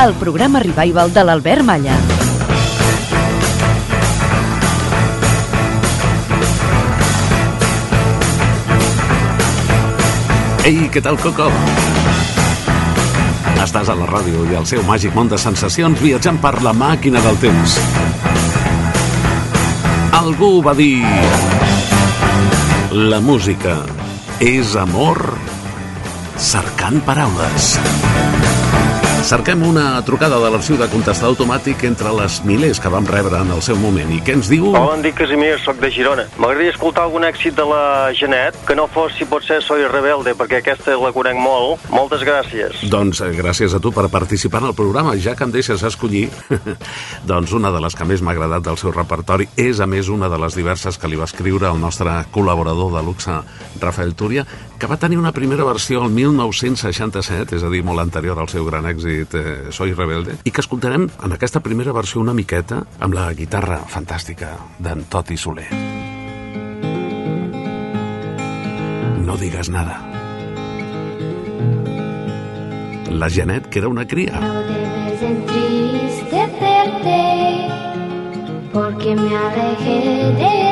El programa revival de l'Albert Malla. Ei, què tal, Coco? Estàs a la ràdio i al seu màgic món de sensacions viatjant per la màquina del temps. Algú va dir... La música és amor cercant paraules. Cerquem una trucada de l'arxiu de contestador automàtic entre les milers que vam rebre en el seu moment. I què ens diu? Hola, em dic Casimir, sóc de Girona. M'agradaria escoltar algun èxit de la Genet, que no fos, si pot ser, Soy Rebelde, perquè aquesta la conec molt. Moltes gràcies. Doncs eh, gràcies a tu per participar en el programa. Ja que em deixes escollir, doncs una de les que més m'ha agradat del seu repertori és, a més, una de les diverses que li va escriure el nostre col·laborador de luxe, Rafael Túria, que va tenir una primera versió el 1967, és a dir, molt anterior al seu gran èxit eh, Soy Rebelde, i que escoltarem en aquesta primera versió una miqueta amb la guitarra fantàstica d'en Toti Soler. No digues nada. La Janet, que era una cria. No debes entristecerte porque me alejé de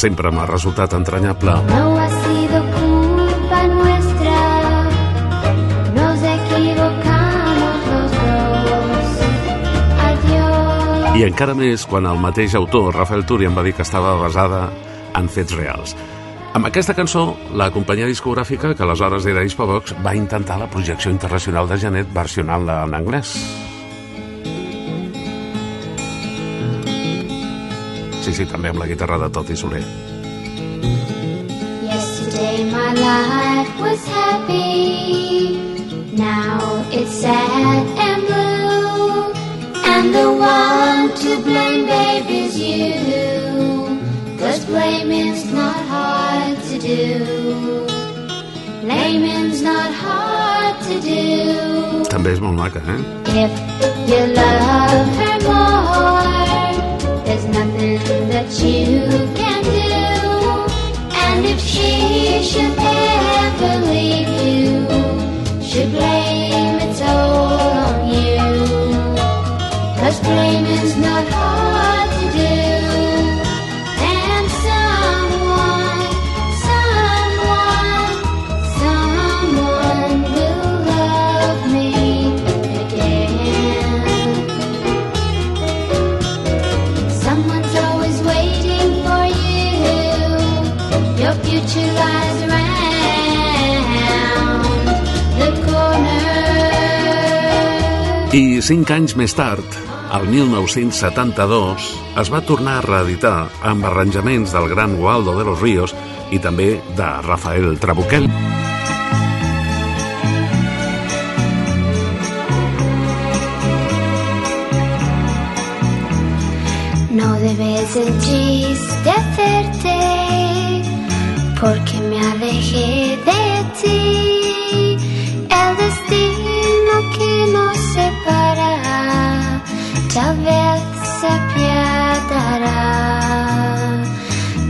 sempre m'ha resultat entranyable. No ha sido culpa nuestra, nos equivocamos los dos. Adiós. I encara més quan el mateix autor, Rafael Turi, em va dir que estava basada en fets reals. Amb aquesta cançó, la companyia discogràfica, que aleshores era Hispavox, va intentar la projecció internacional de Janet versionant-la en anglès. Sí, també amb la guitarra de Toti Soler. Yesterday my life was happy. Now it's sad and blue. And the one to blame, babe, is you. Cause blaming's not hard to do. Blaming's not hard to do. També és molt maca, eh? If you love her more, nothing that you can do. And if she should ever leave cinc anys més tard, el 1972, es va tornar a reeditar amb arranjaments del gran Waldo de los Ríos i també de Rafael Trabuquel. No debes entristecerte porque me alejé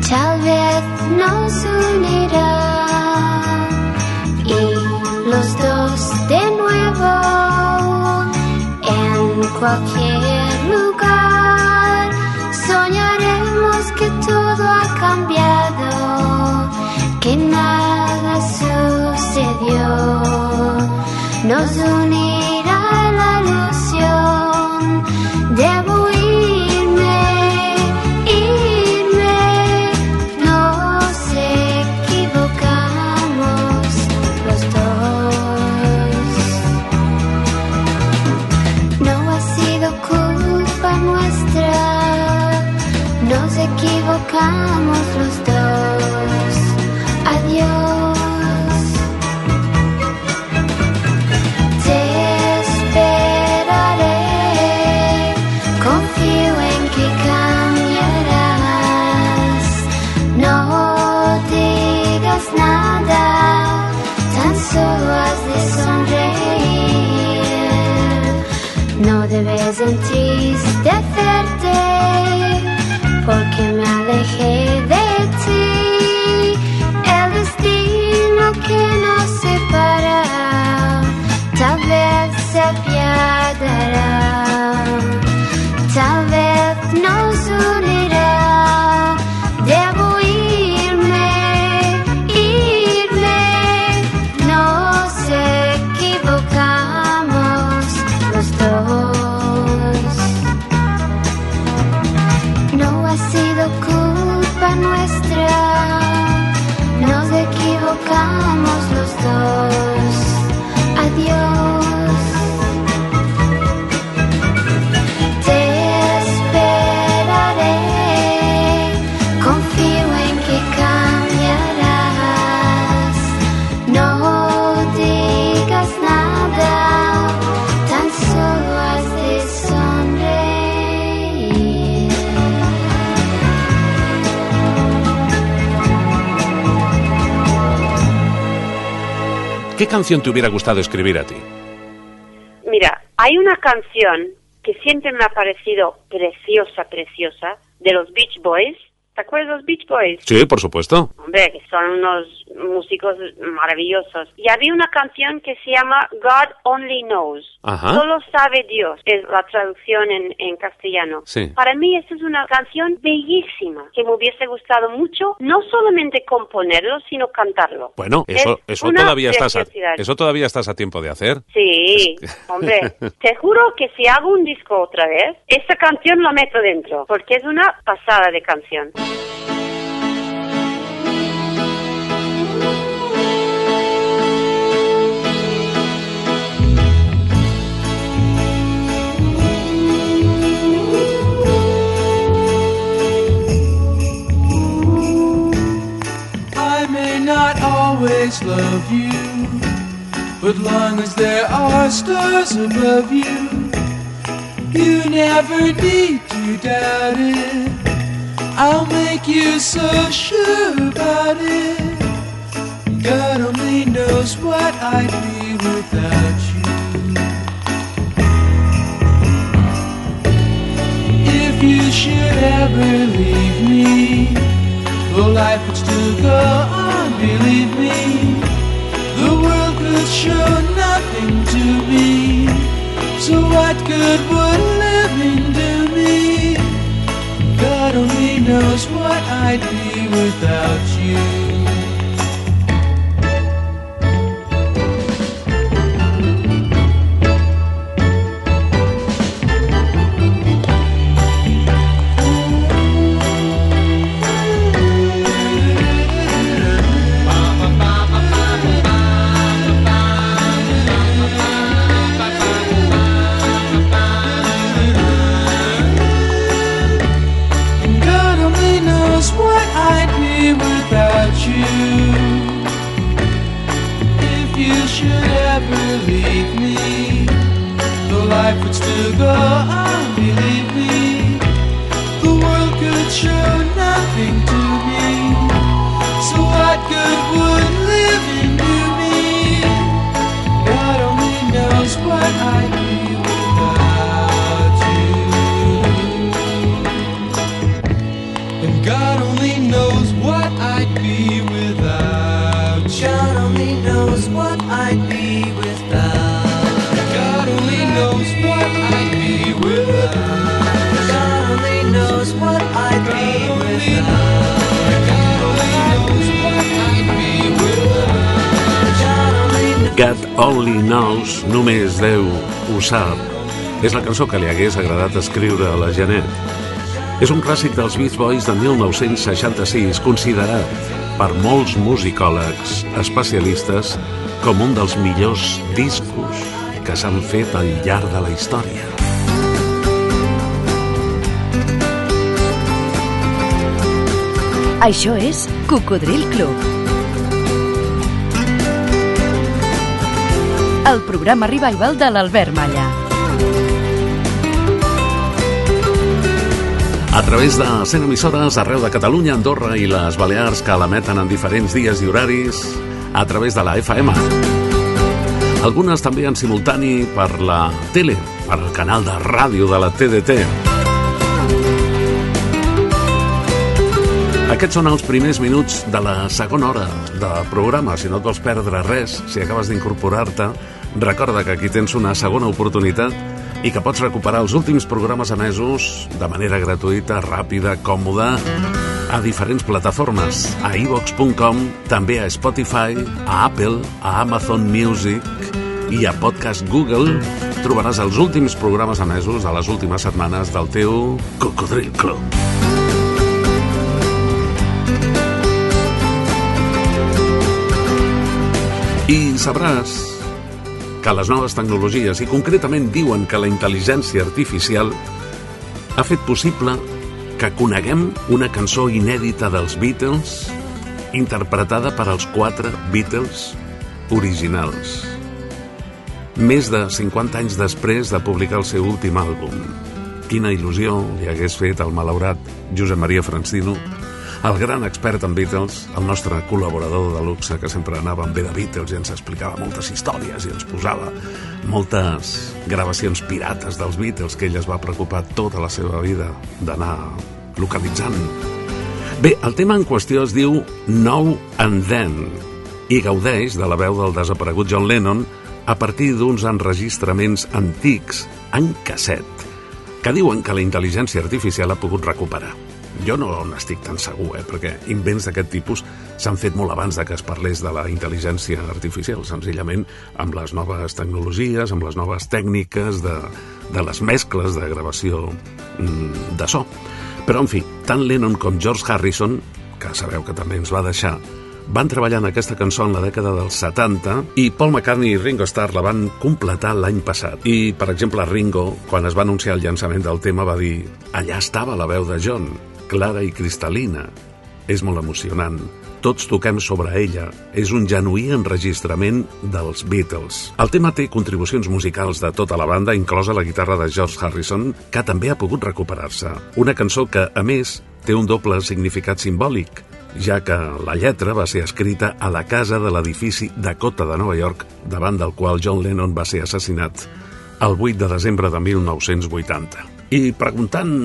tal vez nos unirá y los dos de nuevo cualquier lugar. Soñaremos que todo ha cambiado, que nada sucedió. Nos unirá equivocamos los dos. Canción te hubiera gustado escribir a ti? Mira, hay una canción que siempre me ha parecido preciosa, preciosa, de los Beach Boys. ¿Te acuerdas de los Beach Boys? Sí, por supuesto. Hombre, que son unos músicos maravillosos. Y había una canción que se llama God Only Knows. Ajá. Solo sabe Dios, es la traducción en, en castellano. Sí. Para mí esa es una canción bellísima, que me hubiese gustado mucho, no solamente componerlo, sino cantarlo. Bueno, eso, Es eso todavía estás a, eso todavía estás a tiempo de hacer. Sí, hombre, te juro que si hago un disco otra vez, esta canción la meto dentro, porque es una pasada de canción. I may not always love you, but long as there are stars above you, you never need to doubt it. I'll make you so sure about it. God only knows what I'd be without you. If you should ever leave me, well, life would still go on, believe me. The world could show nothing to me. So what good would living knows what I'd be without you. You. If you should ever leave me, the life would still go on, believe God Only Knows, només Déu ho sap, és la cançó que li hagués agradat escriure a la Janet. És un clàssic dels Beach Boys de 1966, considerat per molts musicòlegs especialistes com un dels millors discos que s'han fet al llarg de la història. Això és Cocodril Club. El programa revival de l'Albert Malla. A través de 100 emissores arreu de Catalunya, Andorra i les Balears que l'emeten en diferents dies i horaris a través de la FM. Algunes també en simultani per la tele, per el canal de ràdio de la TDT. Aquests són els primers minuts de la segona hora de programa. Si no et vols perdre res, si acabes d'incorporar-te, recorda que aquí tens una segona oportunitat i que pots recuperar els últims programes emesos de manera gratuïta, ràpida, còmoda, a diferents plataformes, a ivox.com, també a Spotify, a Apple, a Amazon Music i a Podcast Google trobaràs els últims programes emesos de les últimes setmanes del teu Cocodril Club. I sabràs que les noves tecnologies, i concretament diuen que la intel·ligència artificial, ha fet possible que coneguem una cançó inèdita dels Beatles interpretada per als quatre Beatles originals. Més de 50 anys després de publicar el seu últim àlbum. Quina il·lusió li hagués fet al malaurat Josep Maria Francino el gran expert en Beatles, el nostre col·laborador de luxe, que sempre anava amb bé de Beatles i ens explicava moltes històries i ens posava moltes gravacions pirates dels Beatles que ell es va preocupar tota la seva vida d'anar localitzant. Bé, el tema en qüestió es diu Now and Then i gaudeix de la veu del desaparegut John Lennon a partir d'uns enregistraments antics en casset que diuen que la intel·ligència artificial ha pogut recuperar. Jo no n'estic tan segur, eh, perquè invents d'aquest tipus s'han fet molt abans de que es parlés de la intel·ligència artificial, senzillament amb les noves tecnologies, amb les noves tècniques de, de les mescles de gravació mm, de so. Però, en fi, tant Lennon com George Harrison, que sabeu que també ens va deixar, van treballar en aquesta cançó en la dècada dels 70 i Paul McCartney i Ringo Starr la van completar l'any passat. I, per exemple, Ringo, quan es va anunciar el llançament del tema, va dir allà estava la veu de John, clara i cristal·lina. És molt emocionant. Tots toquem sobre ella. És un genuí enregistrament dels Beatles. El tema té contribucions musicals de tota la banda, inclosa la guitarra de George Harrison, que també ha pogut recuperar-se. Una cançó que, a més, té un doble significat simbòlic, ja que la lletra va ser escrita a la casa de l'edifici Dakota de Nova York, davant del qual John Lennon va ser assassinat el 8 de desembre de 1980. I preguntant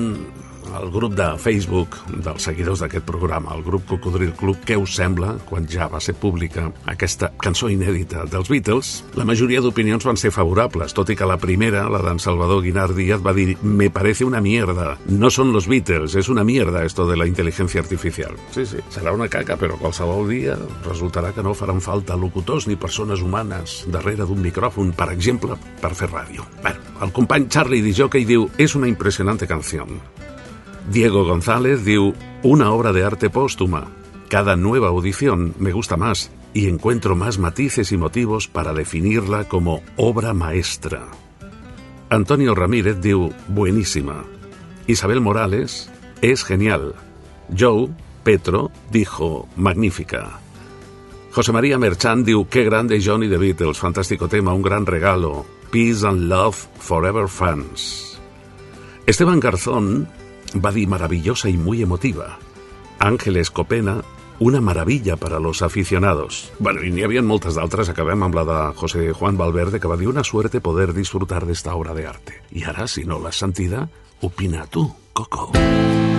al grup de Facebook dels seguidors d'aquest programa, el grup Cocodril Club, què us sembla quan ja va ser pública aquesta cançó inèdita dels Beatles? La majoria d'opinions van ser favorables, tot i que la primera, la d'en Salvador Guinar Díaz, va dir «Me parece una mierda. No son los Beatles, es una mierda esto de la inteligencia artificial». Sí, sí, serà una caca, però qualsevol dia resultarà que no faran falta locutors ni persones humanes darrere d'un micròfon, per exemple, per fer ràdio. Bé, el company Charlie Dijockey diu «És una impressionante canción». Diego González diu una obra de arte póstuma. Cada nueva audición me gusta más y encuentro más matices y motivos para definirla como obra maestra. Antonio Ramírez diu buenísima. Isabel Morales es genial. Joe Petro dijo magnífica. José María Merchant diu qué grande Johnny the Beatles, fantástico tema, un gran regalo. Peace and love forever fans. Esteban Garzón va dir maravillosa y muy emotiva. Ángeles Copena, una maravilla para los aficionados. Bueno, y n'hi havia moltes d'altres, acabem amb la de José Juan Valverde, que va dir una suerte poder disfrutar d'esta obra de arte. I ara, si no l'has sentida, opina tu, Coco. I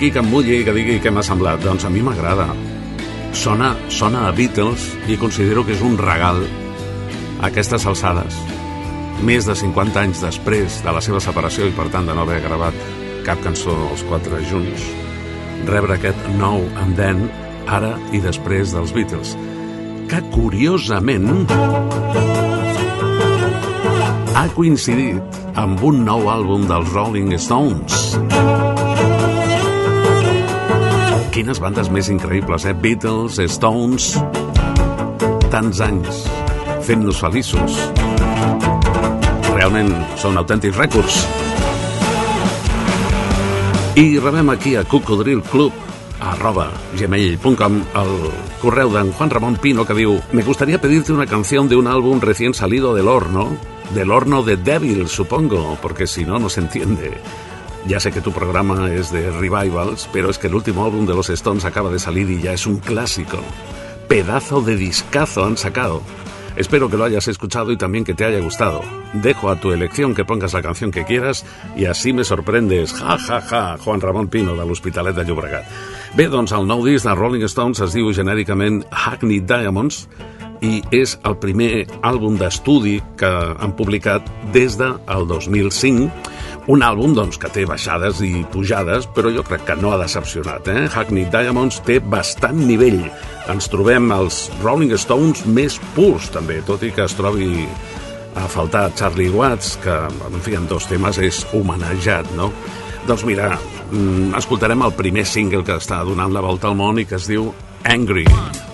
aquí que em mulli i que digui què m'ha semblat. Doncs a mi m'agrada. Sona, sona a Beatles i considero que és un regal a aquestes alçades. Més de 50 anys després de la seva separació i per tant de no haver gravat cap cançó els quatre junts, rebre aquest nou and then, ara i després dels Beatles, que curiosament ha coincidit amb un nou àlbum dels Rolling Stones. Quines bandes més increïbles, eh? Beatles, Stones... Tants anys fent-nos feliços. Realment són autèntics rècords. I rebem aquí a Cocodril Club arroba gmail.com el correu d'en Juan Ramón Pino que diu Me gustaría pedirte una canción de un álbum recién salido del horno del horno de Devil, supongo, porque si no, no se entiende. Ya sé que tu programa es de revivals, pero es que el último álbum de los Stones acaba de salir y ya es un clásico. Pedazo de discazo han sacado. Espero que lo hayas escuchado y también que te haya gustado. Dejo a tu elección que pongas la canción que quieras y así me sorprendes. Ja, ja, ja, Juan Ramon Pino de l'Hospitalet de Llobregat. Bé, doncs el nou disc de Rolling Stones es diu genèricament Hackney Diamonds i és el primer àlbum d'estudi que han publicat des del 2005 un àlbum doncs, que té baixades i pujades, però jo crec que no ha decepcionat. Eh? Hackney Diamonds té bastant nivell. Ens trobem els Rolling Stones més purs, també, tot i que es trobi a faltar Charlie Watts, que, en fi, en dos temes és homenatjat, no? Doncs mira, escoltarem el primer single que està donant la volta al món i que es diu Angry. Angry.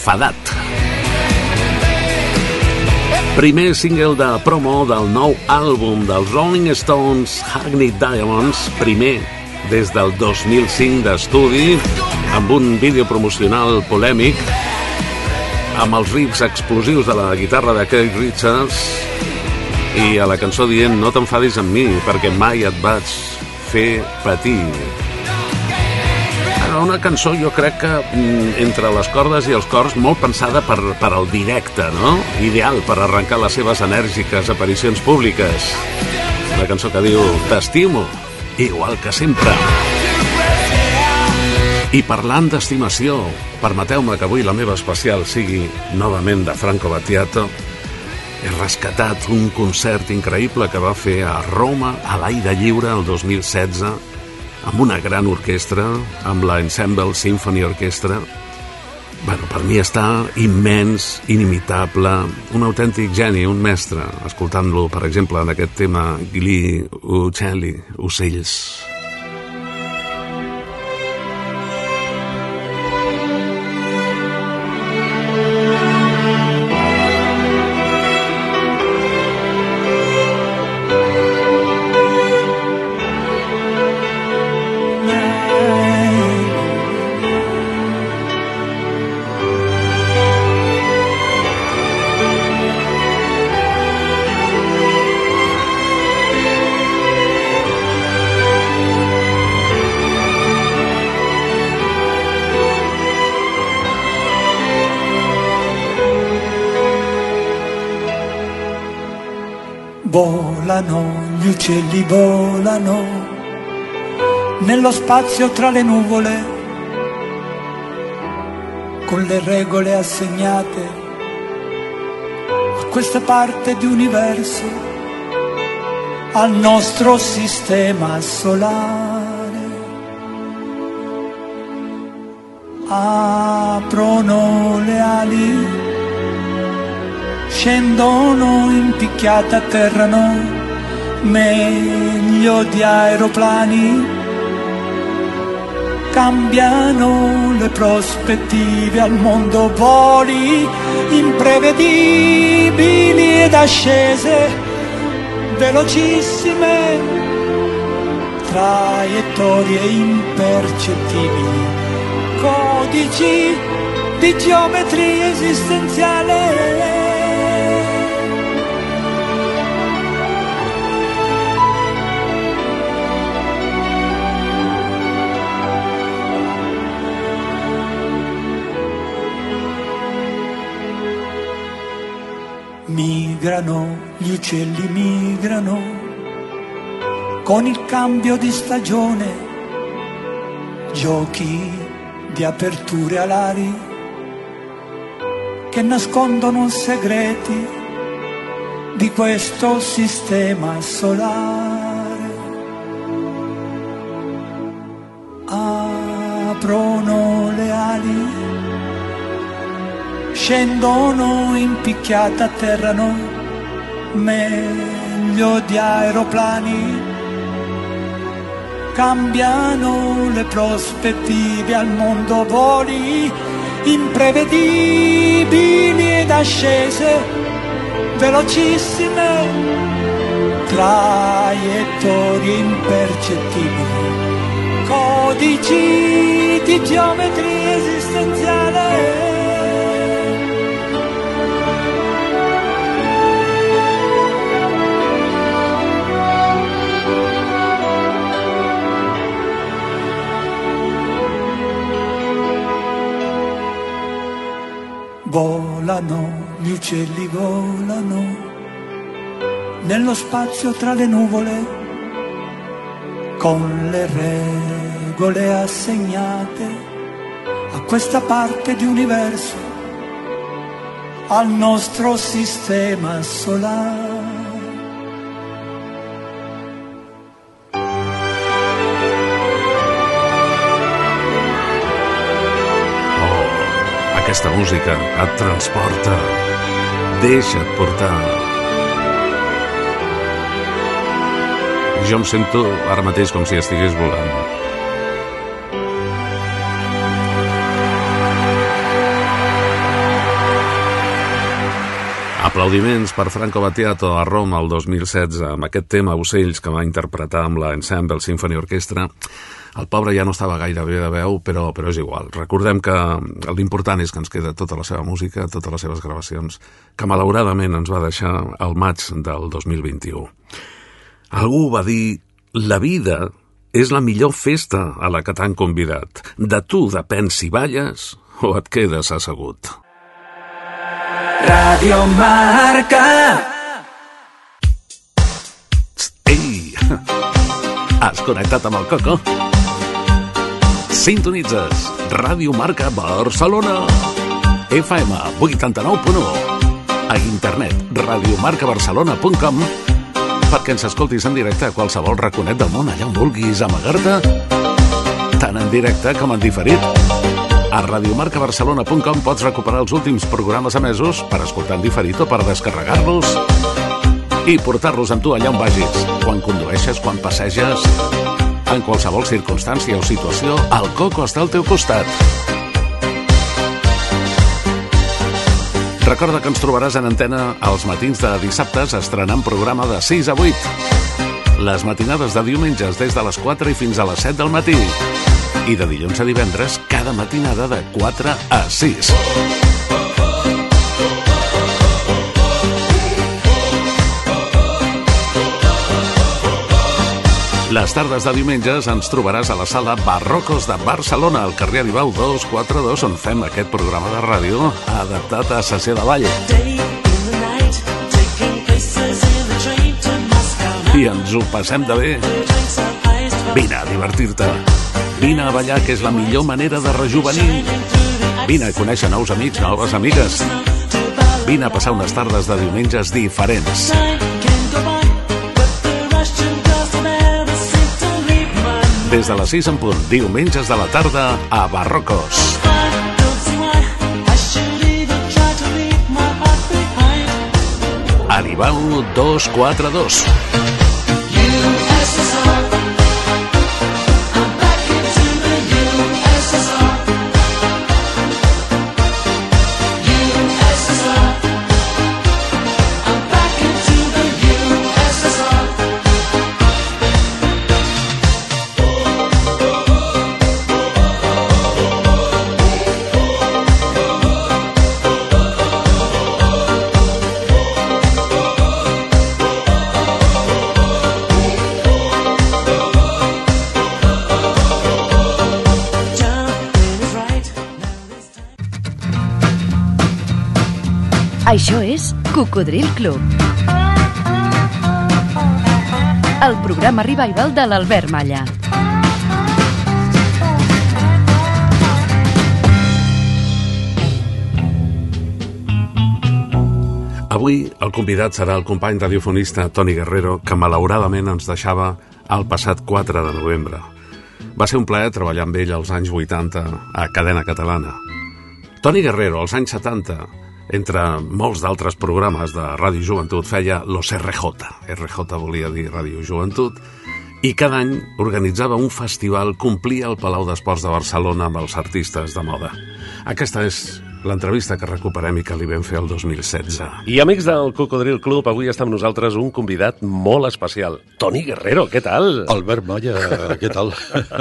Enfadat. Primer single de promo del nou àlbum dels Rolling Stones, Hackney Diamonds, primer des del 2005 d'estudi, amb un vídeo promocional polèmic, amb els riffs explosius de la guitarra de Keith Richards i a la cançó dient no t'enfadis amb mi perquè mai et vaig fer patir. Ara, una cançó jo crec que mm, entre les cordes i els cors molt pensada per, per al directe, no? Ideal per arrencar les seves enèrgiques aparicions públiques. Una cançó que diu T'estimo, igual que sempre. I parlant d'estimació, permeteu-me que avui la meva especial sigui novament de Franco Battiato. He rescatat un concert increïble que va fer a Roma a l'aire lliure el 2016 amb una gran orquestra, amb la Ensemble Symphony Orchestra. Bueno, per mi està immens, inimitable, un autèntic geni, un mestre, escoltant-lo, per exemple, en aquest tema Gli Uccelli, Ocells. Volano, uccelli volano, nello spazio tra le nuvole, con le regole assegnate a questa parte di universo, al nostro sistema solare. Aprono le ali scendono in picchiata atterrano meglio di aeroplani. Cambiano le prospettive al mondo voli imprevedibili ed ascese velocissime traiettorie impercettibili codici di geometria esistenziale migrano, gli uccelli migrano con il cambio di stagione, giochi di aperture alari che nascondono segreti di questo sistema solare. Aprono le ali scendono in picchiata atterrano meglio di aeroplani. Cambiano le prospettive al mondo voli imprevedibili ed ascese velocissime traiettorie impercettibili. Codici di geometria esistenziale volano, gli uccelli volano, nello spazio tra le nuvole, con le regole assegnate a questa parte di universo, al nostro sistema solare. aquesta música et transporta. Deixa't portar. Jo em sento ara mateix com si estigués volant. Aplaudiments per Franco Battiato a Roma el 2016 amb aquest tema Ocells que va interpretar amb l'Ensemble Symphony Orchestra el pobre ja no estava gaire bé de veu, però, però és igual. Recordem que l'important és que ens queda tota la seva música, totes les seves gravacions, que malauradament ens va deixar al maig del 2021. Algú va dir, la vida és la millor festa a la que t'han convidat. De tu depèn si balles o et quedes assegut. Radio Marca. Ei! Has connectat amb el Coco? Sintonitzes Ràdio Marca Barcelona. FM 89.1. A internet radiomarcabarcelona.com perquè ens escoltis en directe a qualsevol raconet del món allà on vulguis amagar-te tant en directe com en diferit. A radiomarcabarcelona.com pots recuperar els últims programes emesos per escoltar en diferit o per descarregar-los i portar-los amb tu allà on vagis, quan condueixes, quan passeges, en qualsevol circumstància o situació, el Coco està al teu costat. Recorda que ens trobaràs en antena els matins de dissabtes estrenant programa de 6 a 8. Les matinades de diumenges des de les 4 i fins a les 7 del matí. I de dilluns a divendres, cada matinada de 4 a 6. Les tardes de diumenges ens trobaràs a la sala Barrocos de Barcelona, al carrer Aribau 242, on fem aquest programa de ràdio adaptat a sessió de ball. I ens ho passem de bé. Vine a divertir-te. Vine a ballar, que és la millor manera de rejuvenir. Vine a conèixer nous amics, noves amigues. Vine a passar unes tardes de diumenges diferents. Des de les 6 en punt, diumenges de la tarda a Barrocos. Aribau 242. Això és Cocodril Club. El programa revival de l'Albert Malla. Avui el convidat serà el company radiofonista Toni Guerrero, que malauradament ens deixava el passat 4 de novembre. Va ser un plaer treballar amb ell als anys 80 a Cadena Catalana. Toni Guerrero, als anys 70, entre molts d'altres programes de Ràdio Joventut, feia los RJ. RJ volia dir Ràdio Joventut. I cada any organitzava un festival, complia el Palau d'Esports de Barcelona amb els artistes de moda. Aquesta és l'entrevista que recuperem i que li vam fer el 2016. I amics del Cocodril Club, avui està amb nosaltres un convidat molt especial. Toni Guerrero, què tal? Albert Malla, què tal?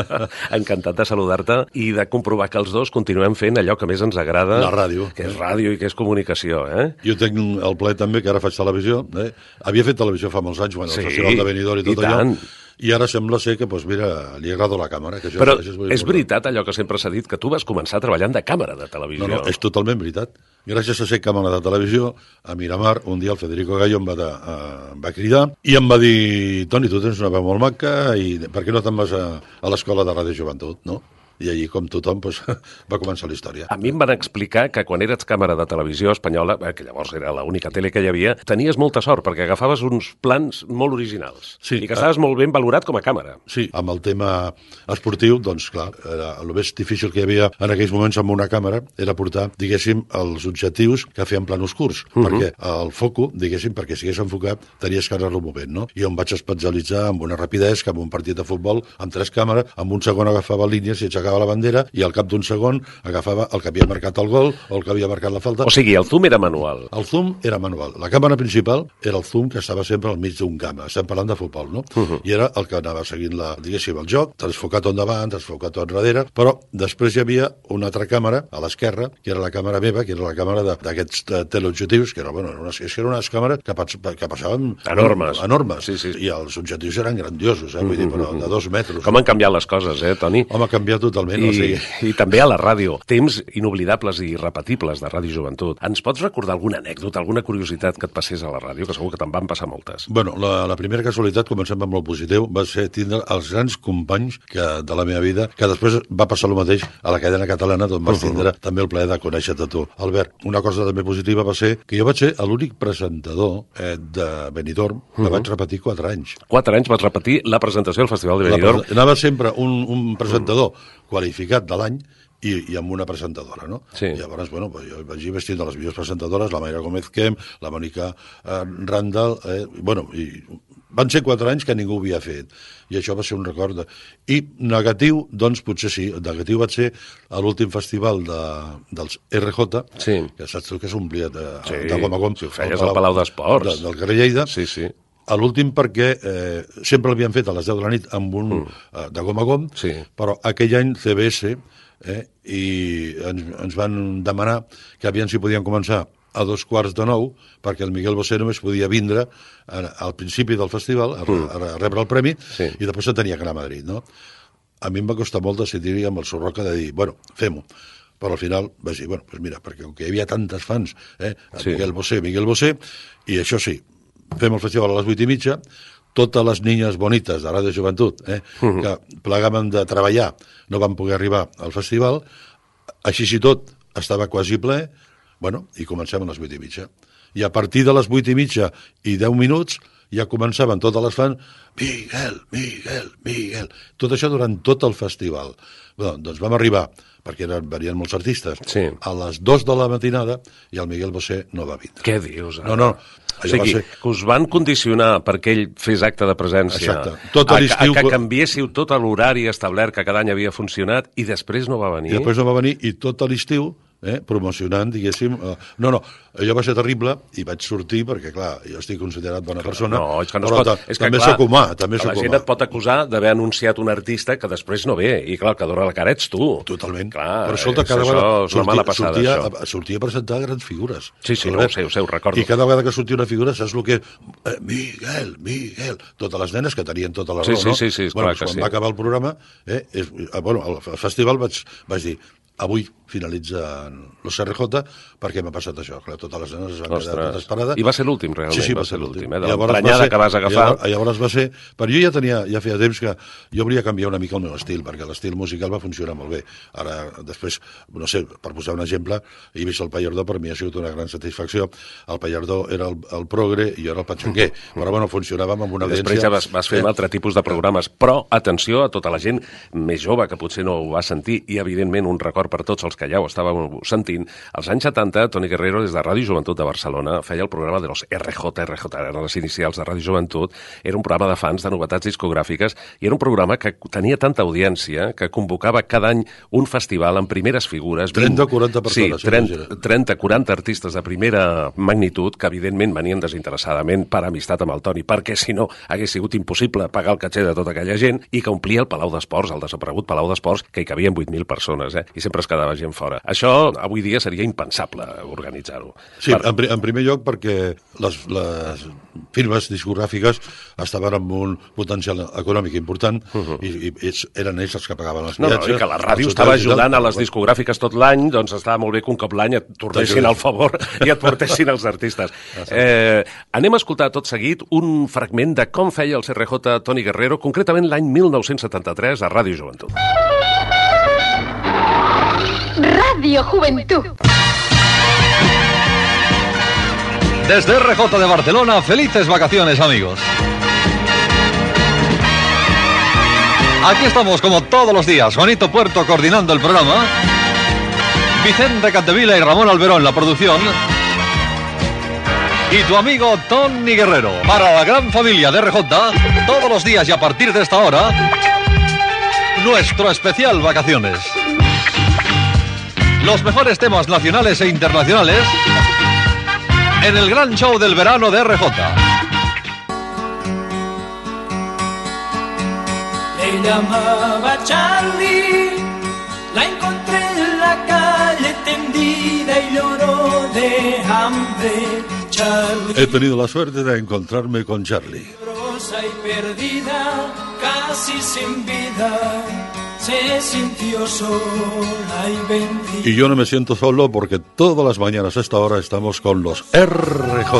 Encantat de saludar-te i de comprovar que els dos continuem fent allò que més ens agrada. La ràdio. Que és ràdio i que és comunicació, eh? Jo tinc el ple també, que ara faig televisió. Eh? Havia fet televisió fa molts anys, quan Sí, el Festival de Benidorm i tot i allò. tant. I ara sembla ser que, doncs mira, li agrada la càmera. Que això, Però és important. veritat allò que sempre s'ha dit, que tu vas començar treballant de càmera de televisió. No, no, és totalment veritat. Gràcies a ser càmera de televisió, a Miramar, un dia el Federico Gallo em va, de, uh, em va cridar i em va dir, Toni, tu tens una veu molt maca i per què no te'n vas a, a l'escola de Ràdio Joventut, no? I allí, com tothom, doncs, va començar la història. A mi em van explicar que quan eres càmera de televisió espanyola, eh, que llavors era l'única tele que hi havia, tenies molta sort perquè agafaves uns plans molt originals Sí, i que estaves molt ben valorat com a càmera. Sí, amb el tema esportiu, doncs clar, era, el més difícil que hi havia en aquells moments amb una càmera era portar, diguéssim, els objectius que feien planos curts, uh -huh. perquè el foco, diguéssim, perquè sigués enfocat, tenies que anar-lo movent, no? I em vaig especialitzar amb una rapidesa amb un partit de futbol, amb tres càmeres, amb un segon agafava línies i aixecava tocava la bandera i al cap d'un segon agafava el que havia marcat el gol o el que havia marcat la falta. O sigui, el zoom era manual. El zoom era manual. La càmera principal era el zoom que estava sempre al mig d'un camp. Estem parlant de futbol, no? Uh -huh. I era el que anava seguint, la, diguéssim, el joc, transfocat endavant, transfocat enrere, però després hi havia una altra càmera a l'esquerra, que era la càmera meva, que era la càmera d'aquests eh, teleobjectius, que era, bueno, és que eren unes càmeres que, pas, que passaven... Enormes. Enormes. Sí, sí. I els objectius eren grandiosos, eh? Vull dir, però de dos metres. Com han canviat les coses, eh, Toni? Home, ha canviat totalment. I, O sigui, I també a la ràdio. Temps inoblidables i irrepetibles de Ràdio Joventut. Ens pots recordar alguna anècdota, alguna curiositat que et passés a la ràdio? Que segur que te'n van passar moltes. Bueno, la, la primera casualitat, comencem amb el positiu, va ser tindre els grans companys que, de la meva vida, que després va passar el mateix a la cadena catalana, on vaig tindre també el plaer de conèixer-te tu. Albert, una cosa també positiva va ser que jo vaig ser l'únic presentador eh, de Benidorm que Mhm. vaig repetir quatre anys. Quatre anys vas repetir la presentació del Festival de Benidorm. Anava sempre un, un presentador qualificat de l'any i, i amb una presentadora, no? Sí. I llavors, bueno, pues jo vaig ir vestit de les millors presentadores, la Mayra Gómez Kem, la Mònica eh, Randall, eh, bueno, i van ser quatre anys que ningú havia fet, i això va ser un record. De... I negatiu, doncs potser sí, negatiu va ser a l'últim festival de, dels RJ, sí. que saps tu que s'omplia de, Sí, de gom a gom. si ho feies al Palau d'Esports. De, del carrer Lleida. Sí, sí. A l'últim perquè eh, sempre l'havien fet a les 10 de la nit amb un mm. eh, de gom a gom, sí. però aquell any CBS eh, i ens, ens van demanar que aviam si podien començar a dos quarts de nou, perquè el Miguel Bosé només podia vindre a, al principi del festival a, Mm. a, a rebre el premi sí. i després se tenia que anar a Madrid, no? A mi em va costar molt decidir amb el Sorroca de dir, bueno, fem-ho però al final vaig dir, bueno, pues mira, perquè com que hi havia tantes fans, eh, sí. Miguel Bosé, Miguel Bosé, i això sí, fem el festival a les vuit i mitja, totes les niñes bonites de Ràdio Joventut, eh, Mhm. que plegaven de treballar, no van poder arribar al festival, així i tot estava quasi ple, bueno, i comencem a les vuit i mitja. I a partir de les vuit i mitja i deu minuts ja començaven totes les fans Miguel, Miguel, Miguel. Tot això durant tot el festival. Bé, doncs vam arribar, perquè eren, venien molts artistes, sí. a les dues de la matinada i el Miguel Bosé no va vindre. Què dius? No, no, O allò sigui, va ser... que us van condicionar perquè ell fes acte de presència. Exacte. Tot a, a, que canviéssiu tot l'horari establert que cada any havia funcionat i després no va venir. I després no va venir i tot l'estiu eh, promocionant, diguéssim... Eh, no, no, allò va ser terrible i vaig sortir perquè, clar, jo estic considerat bona persona, No, és que no però pot... És que, també clar, sóc humà, també la sóc gent humà. et pot acusar d'haver anunciat un artista que després no ve. I clar, que dona la cara ets tu. Totalment. Clar, Però escolta, cada vegada mala passada, sortia, això. a- sortia a presentar grans figures. Sí, sí, no, ho sé, ho sé, ho recordo. I cada vegada que sortia una figura, saps el que... Eh, Miguel, Miguel... Totes les nenes que tenien tota la Sí, raó, sí, no? sí, sí, és bueno, clar que quan sí. va acabar el programa, eh, és, eh, bueno, al festival vaig, vaig dir avui finalitza los RJ perquè m'ha passat això. Clar, totes les nenes es van Ostres. quedar totes parades. I va ser l'últim, realment, Sí, sí, va va ser ser l'últim, eh, de l'emprenyada que vas agafar. Llavors, llavors va ser... Però jo ja tenia, ja feia temps que jo volia canviar una mica el meu estil, perquè l'estil musical va funcionar molt bé. Ara, després, no sé, per posar un exemple, he vist el Pallardó, per mi ha sigut una gran satisfacció. El Pallardó era el, el progre i jo era el patxanguer. Però, bueno, funcionàvem amb una I després ja vas, vas fer un altre tipus de programes. Però, atenció a tota la gent més jove que potser no ho va sentir i, evidentment, un record per tots els que ja ho estàveu sentint. Als anys 70, Toni Guerrero, des de Ràdio Joventut de Barcelona, feia el programa de los RJ, RJ, eren les inicials de Ràdio Joventut. Era un programa de fans de novetats discogràfiques i era un programa que tenia tanta audiència que convocava cada any un festival amb primeres figures. 30 o 40 persones, Sí, eh, 30, imagina't. 30, 40 artistes de primera magnitud que evidentment venien desinteressadament per amistat amb el Toni, perquè si no hagués sigut impossible pagar el caché de tota aquella gent i que omplia el Palau d'Esports, el desaparegut Palau d'Esports, que hi cabien 8.000 persones, eh? i sempre es quedava gent fora. Això avui dia seria impensable organitzar-ho. Sí, en, pri- en primer lloc perquè les, les firmes discogràfiques estaven amb un potencial econòmic important uh -huh. i, i eren ells els que pagaven els No, no, viatges. i que la ràdio estava ajudant a les discogràfiques tot l'any, doncs estava molt bé que un cop l'any et tornessin al favor i et portessin els artistes. Eh, anem a escoltar tot seguit un fragment de com feia el CRJ Toni Guerrero, concretament l'any 1973 a Ràdio Joventut. Radio Juventud. Desde RJ de Barcelona, felices vacaciones amigos. Aquí estamos como todos los días, Juanito Puerto coordinando el programa, Vicente Cantevila y Ramón Alberón la producción, y tu amigo Tony Guerrero. Para la gran familia de RJ, todos los días y a partir de esta hora, nuestro especial vacaciones. Los mejores temas nacionales e internacionales en el gran show del verano de RJ. Le llamaba Charlie, la encontré en la calle tendida y lloró de hambre. Charlie, He tenido la suerte de encontrarme con Charlie. rosa y perdida, casi sin vida, se sintió sola y vendida. Y yo no me siento solo porque todas las mañanas a esta hora estamos con los RJ.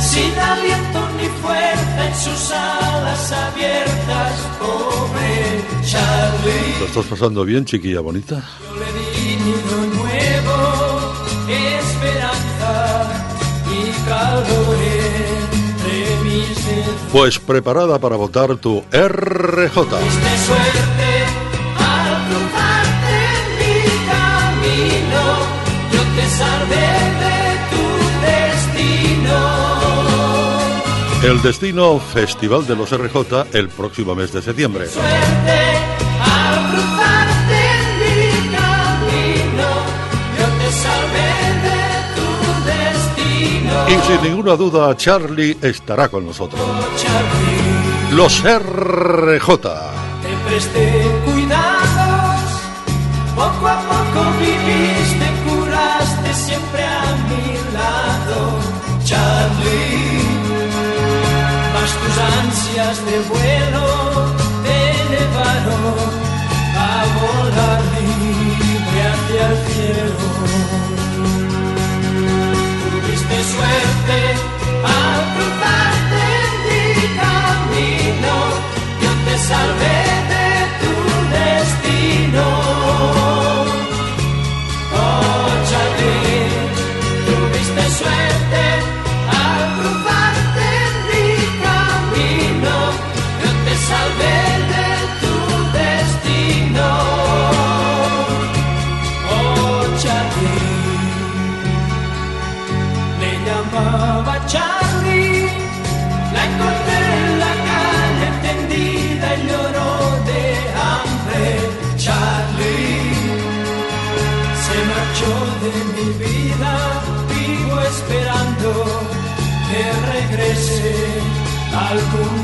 Sin aliento ni fuerza en sus alas abiertas, pobre Charlie. ¿Lo estás pasando bien, chiquilla bonita? Yo le di nido nuevo, esperanza y calor. Pues preparada para votar tu RJ. El destino Festival de los RJ el próximo mes de septiembre. Suerte en mi camino, yo te salvé de tu destino. Y sin ninguna duda, Charlie estará con nosotros. Charlie, Los RJ. te presté cuidados, poco a poco viviste, algún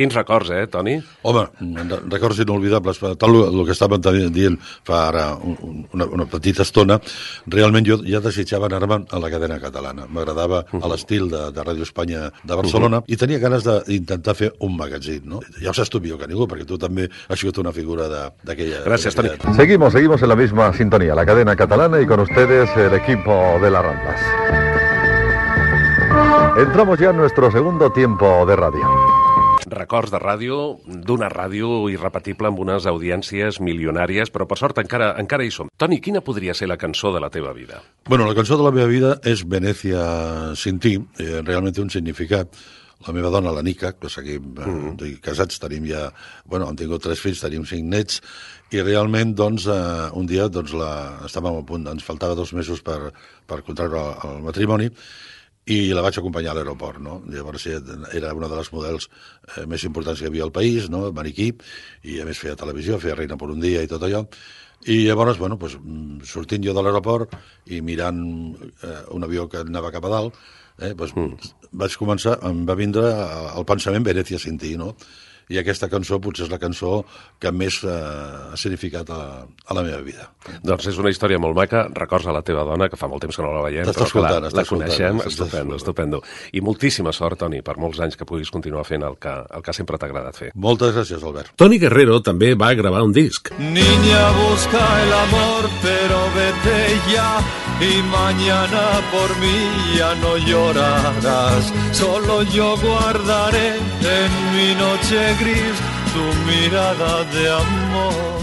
Quins records, eh, Toni? Home, re- records inolvidables. Per Tal el que estàvem tenint- dient fa ara un- un- una, una petita estona, realment jo ja desitjava anar-me'n a la cadena catalana. M'agradava a l'estil de, de Ràdio Espanya de Barcelona i tenia ganes d'intentar fer un magazín, no? Ja ho saps tu millor que ningú, perquè tu també has sigut una figura de- d'aquella... Gràcies, Toni. Seguimos, seguimos en la misma sintonía, la cadena catalana y con ustedes el equipo de las Ramblas. Entramos ya en nuestro segundo tiempo de radio. Records de ràdio, d'una ràdio irrepetible amb unes audiències milionàries, però per sort encara, encara hi som. Toni, quina podria ser la cançó de la teva vida? Bueno, la cançó de la meva vida és Venècia sin ti, eh, realment té un significat. La meva dona, la Nica, que seguim eh, mm. casats, tenim ja... Bueno, hem tingut tres fills, tenim cinc nets, i realment, doncs, eh, un dia doncs, la, estàvem a punt, ens faltava dos mesos per, per contraure el, el matrimoni, i la vaig acompanyar a l'aeroport, no? Llavors era una de les models eh, més importants que hi havia al país, no? Maniquí, i a més feia televisió, feia Reina per un dia i tot allò. I llavors, bueno, pues, mm, sortint jo de l'aeroport i mirant eh, un avió que anava cap a dalt, eh, pues, mm. vaig començar, em va vindre eh, el pensament Venècia sin ti, no? I aquesta cançó potser és la cançó que més eh, ha significat a, a la meva vida. Doncs és una història molt maca, records a la teva dona, que fa molt temps que no la veiem, però que la, escoltant, la coneixem, estupendo, estupendo. I moltíssima sort, Toni, per molts anys que puguis continuar fent el que, el que sempre t'ha agradat fer. Moltes gràcies, Albert. Toni Guerrero també va gravar un disc. Niña, busca el amor, pero vete ya. Y mañana por mí ya no llorarás. Solo yo guardaré en mi noche gris tu mirada de amor.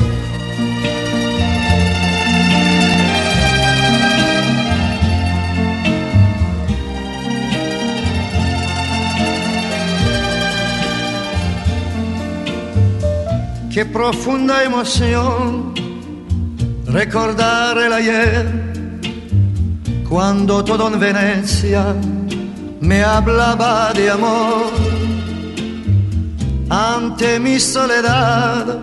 Qué profunda emoción recordar el ayer, cuando todo en Venecia me hablaba de amor. Ante mi soledad,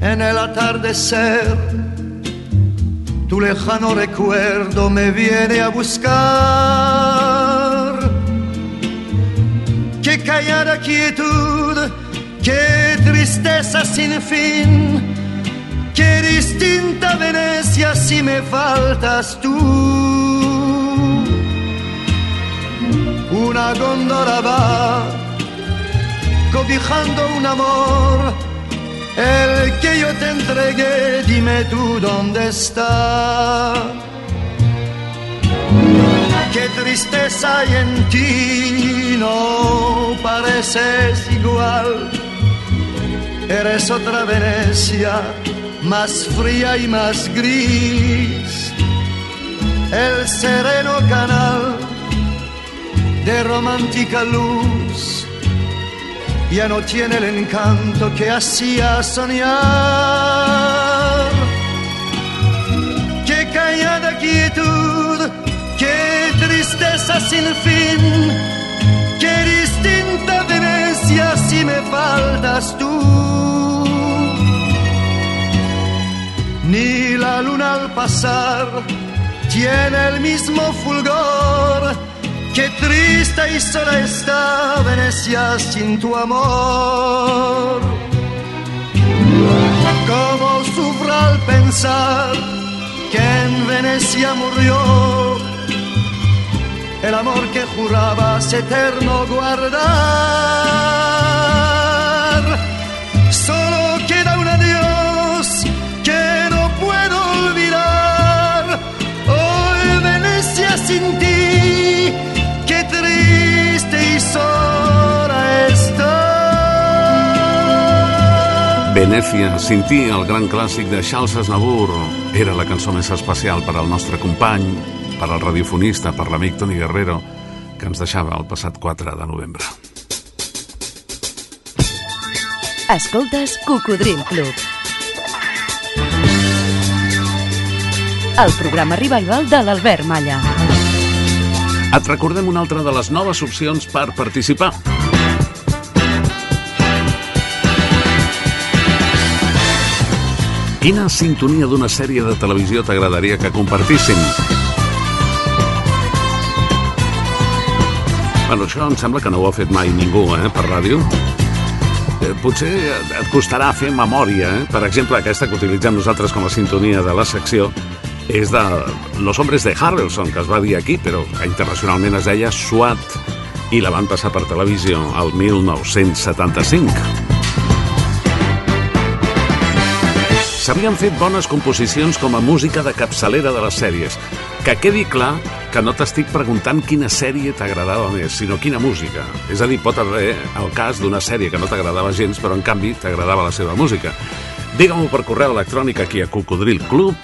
en el atardecer, tu lejano recuerdo me viene a buscar. Qué callada quietud, qué tristeza sin fin, qué distinta Venecia si me faltas tú. Una góndola va cobijando un amor, el que yo te entregué, dime tú dónde está. Qué tristeza hay en ti, no pareces igual. Eres otra Venecia, más fría y más gris. El sereno canal de romántica luz ya no tiene el encanto que hacía soñar. Qué callada quietud, qué tristeza sin fin, qué distinta Venecia si me faltas tú. Ni la luna al pasar tiene el mismo fulgor. Qué triste y sola está Venecia sin tu amor. Cómo sufro al pensar que en Venecia murió el amor que jurabas eterno guardar. Venècia, sin ti, el gran clàssic de Charles Aznavour, era la cançó més especial per al nostre company, per al radiofonista, per l'amic Toni Guerrero, que ens deixava el passat 4 de novembre. Escoltes Cocodril Club. El programa revival de l'Albert Malla. Et recordem una altra de les noves opcions per participar. Quina sintonia d'una sèrie de televisió t'agradaria que compartíssim? Bueno, això em sembla que no ho ha fet mai ningú, eh, per ràdio. Eh, Potser et costarà fer memòria, eh? Per exemple, aquesta que utilitzem nosaltres com a sintonia de la secció és de Los Hombres de Harrelson, que es va dir aquí, però internacionalment es deia SWAT, i la van passar per televisió al 1975. S'havien fet bones composicions com a música de capçalera de les sèries. Que quedi clar que no t'estic preguntant quina sèrie t'agradava més, sinó quina música. És a dir, pot haver el cas d'una sèrie que no t'agradava gens, però en canvi t'agradava la seva música. Digue-m'ho per correu electrònic aquí a Cocodril Club,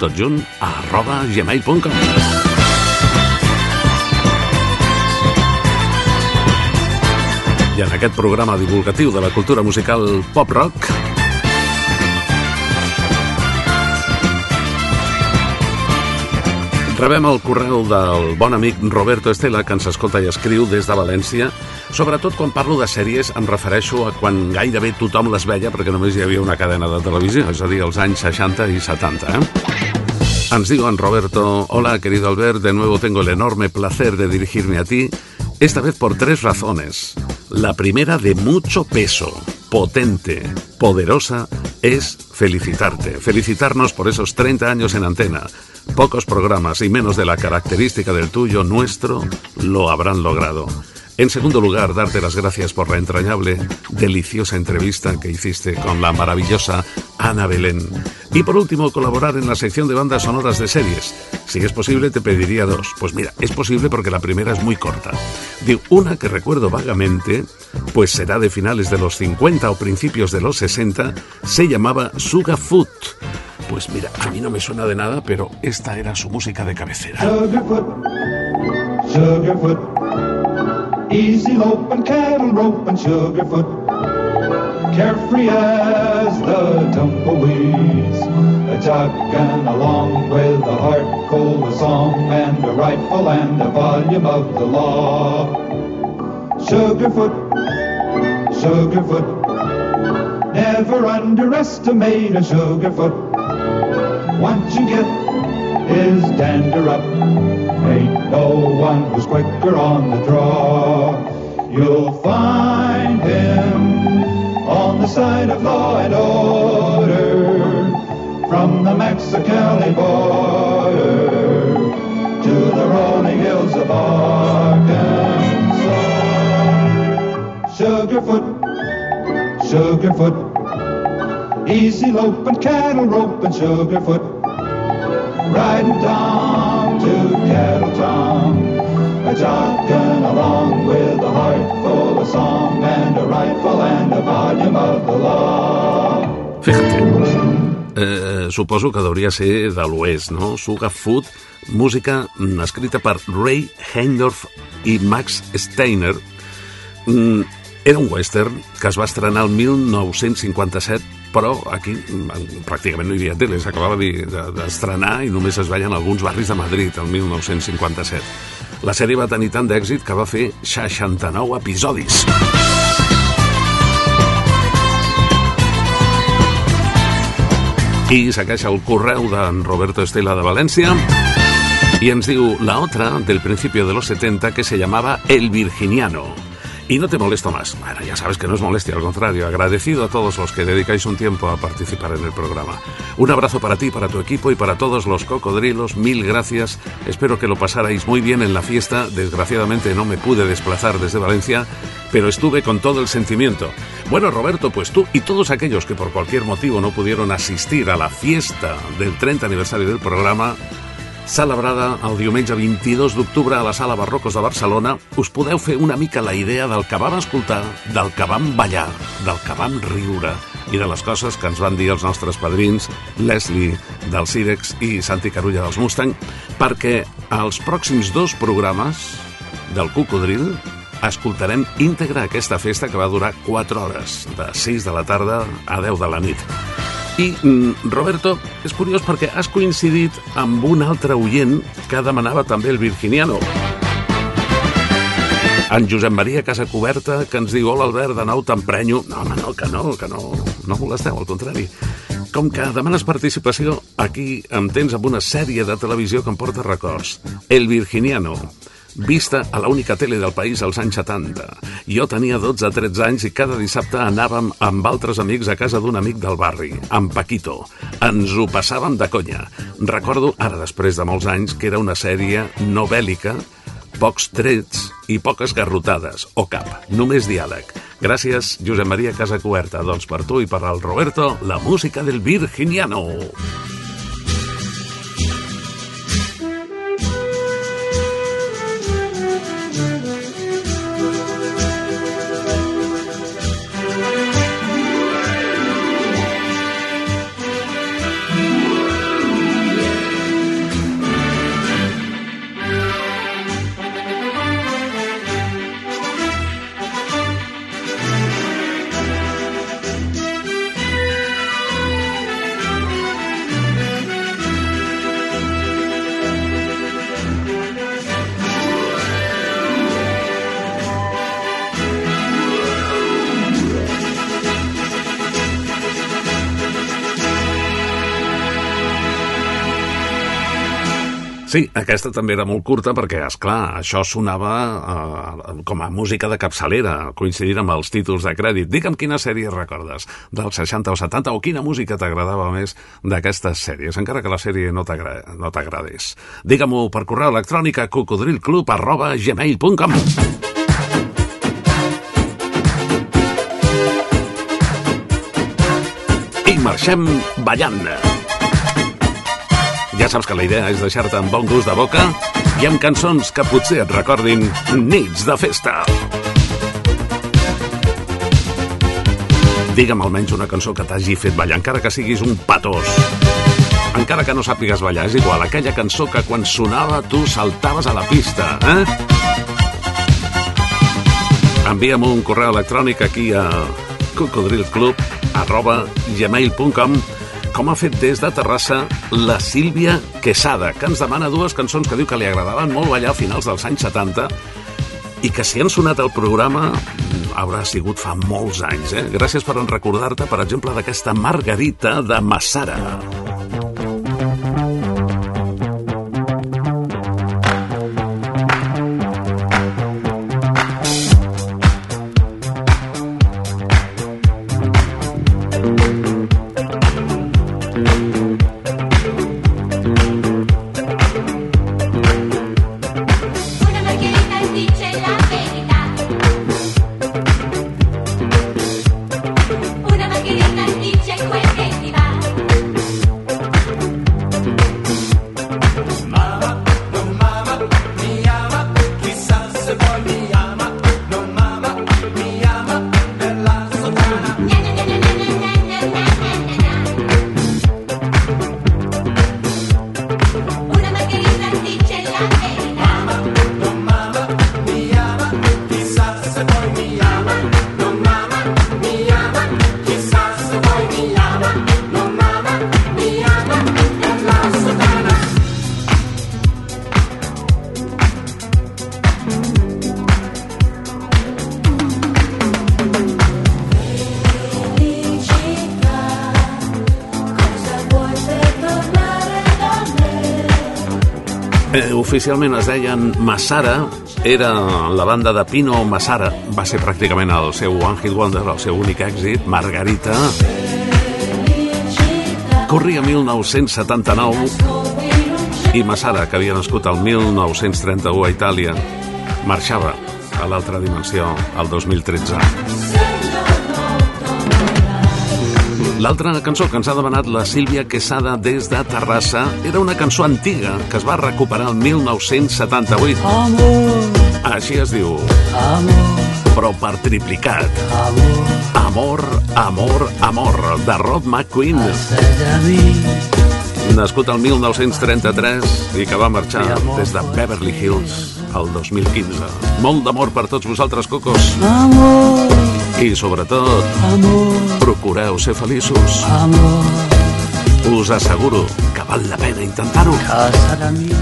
tot junt, a arroba gmail.com. I en aquest programa divulgatiu de la cultura musical pop-rock Rebem el correu del bon amic Roberto Estela, que ens escolta i escriu des de València. Sobretot quan parlo de sèries em refereixo a quan gairebé tothom les veia perquè només hi havia una cadena de televisió, és a dir, els anys 60 i 70. Eh? Ens diu en Roberto, hola querido Albert, de nuevo tengo el enorme placer de dirigirme a ti, esta vez por tres razones. La primera de mucho peso, potente, poderosa, es felicitarte. Felicitarnos por esos 30 años en antena. Pocos programas y menos de la característica del tuyo, nuestro, lo habrán logrado. En segundo lugar, darte las gracias por la entrañable, deliciosa entrevista que hiciste con la maravillosa Ana Belén. Y por último, colaborar en la sección de bandas sonoras de series. Si es posible, te pediría dos. Pues mira, es posible porque la primera es muy corta. De una que recuerdo vagamente, pues será de finales de los 50 o principios de los 60, se llamaba Suga Food. Pues mira, a mí no me suena de nada, pero esta era su música de cabecera. Easy loping, cattle roping, Sugarfoot, carefree as the tumbleweeds, a jogging along with a heart full of song and a rifle and a volume of the law. Sugarfoot, Sugarfoot, never underestimate a Sugarfoot. Once you get his dander up, ain't no one who's quicker on the draw. You'll find him on the side of law and order, from the Mexicali border to the rolling hills of Arkansas. Sugarfoot, Sugarfoot, easy loping, cattle rope roping, Sugarfoot, riding down to Cattle Town, a jogging along with a heart full of song and a rifle and a volume of the law. Fíjate, eh, suposo que hauria ser de l'oest, no? Suga Food, música escrita per Ray Heindorf i Max Steiner. Mm, era un western que es va estrenar el 1957, però aquí mm, pràcticament no hi havia tele, s'acabava de- de- d'estrenar i només es veien alguns barris de Madrid el 1957. La sèrie va tenir tant d'èxit que va fer 69 episodis. I segueix el correu d'en Roberto Estela de València y ens diu la otra del principio de los 70 que se llamaba El Virginiano. Y no te molesto más. Bueno, ya sabes que no es molestia, al contrario, agradecido a todos los que dedicáis un tiempo a participar en el programa. Un abrazo para ti, para tu equipo y para todos los cocodrilos. Mil gracias. Espero que lo pasarais muy bien en la fiesta. Desgraciadamente no me pude desplazar desde Valencia, pero estuve con todo el sentimiento. Bueno, Roberto, pues tú y todos aquellos que por cualquier motivo no pudieron asistir a la fiesta del 30 aniversario del programa, celebrada el diumenge 22 d'octubre a la Sala Barrocos de Barcelona, us podeu fer una mica la idea del que vam escoltar, del que vam ballar, del que vam riure i de les coses que ens van dir els nostres padrins, Leslie del Cirex i Santi Carulla dels Mustang, perquè als pròxims dos programes del Cocodril escoltarem íntegra aquesta festa que va durar 4 hores, de 6 de la tarda a 10 de la nit. I, mm, Roberto, és curiós perquè has coincidit amb un altre oient que demanava també el Virginiano. En Josep Maria Casacoberta, que ens diu Hola, Albert, de nou t'emprenyo. No, home, no, que no, que no, no molesteu, al contrari. Com que demanes participació, aquí em tens amb una sèrie de televisió que em porta records. El Virginiano, vista a la única tele del país als anys 70. Jo tenia 12-13 anys i cada dissabte anàvem amb altres amics a casa d'un amic del barri, en Paquito. Ens ho passàvem de conya. Recordo, ara després de molts anys, que era una sèrie no bèl·lica, pocs trets i poques garrotades, o cap, només diàleg. Gràcies, Josep Maria Casacoberta. Doncs per tu i per al Roberto, la música del Virginiano. Sí, aquesta també era molt curta perquè, és clar, això sonava eh, com a música de capçalera, coincidint amb els títols de crèdit. Digue'm quina sèrie recordes, dels 60 o 70, o quina música t'agradava més d'aquestes sèries, encara que la sèrie no t'agra- no t'agradés. Digue-m'ho per correu electrònic a cocodrilclub arroba gmail.com. I marxem ballant. Ja saps que la idea és deixar-te amb bon gust de boca i amb cançons que potser et recordin nits de festa. Digue'm almenys una cançó que t'hagi fet ballar, encara que siguis un patós. Encara que no sàpigues ballar, és igual, aquella cançó que quan sonava tu saltaves a la pista, eh? Envia'm un correu electrònic aquí a cocodrilclub arroba gmail.com com ha fet des de Terrassa la Sílvia Quesada, que ens demana dues cançons que diu que li agradaven molt ballar a finals dels anys 70 i que si han sonat al programa haurà sigut fa molts anys. Eh? Gràcies per recordar-te, per exemple, d'aquesta Margarita de Massara. Oficialment es deien Massara, era la banda de Pino Massara, va ser pràcticament el seu One Hit Wonder, el seu únic èxit, Margarita. Corria 1979 i Massara, que havia nascut el 1931 a Itàlia, marxava a l'altra dimensió el 2013. L'altra cançó que ens ha demanat la Sílvia Quesada des de Terrassa era una cançó antiga que es va recuperar el 1978. Així es diu. Però per triplicat. Amor, amor, amor, de Rod McQueen. Nascut el 1933 i que va marxar des de Beverly Hills el 2015. Molt d'amor per tots vosaltres, cocos. I sobretot, procureu ser feliços. Us asseguro que val la pena intentar-ho. Casa da mia,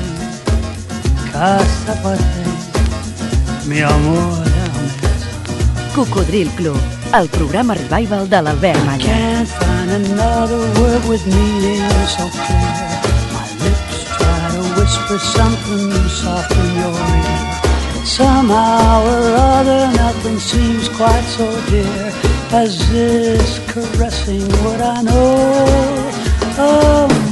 casa per te, mi amore. Cocodril Club, el programa revival de l'Albert Malla. Can't find another word with meaning so clear. My lips try to whisper something soft in your ear. Somehow or other, nothing seems quite so dear as this caressing what I know. Amor,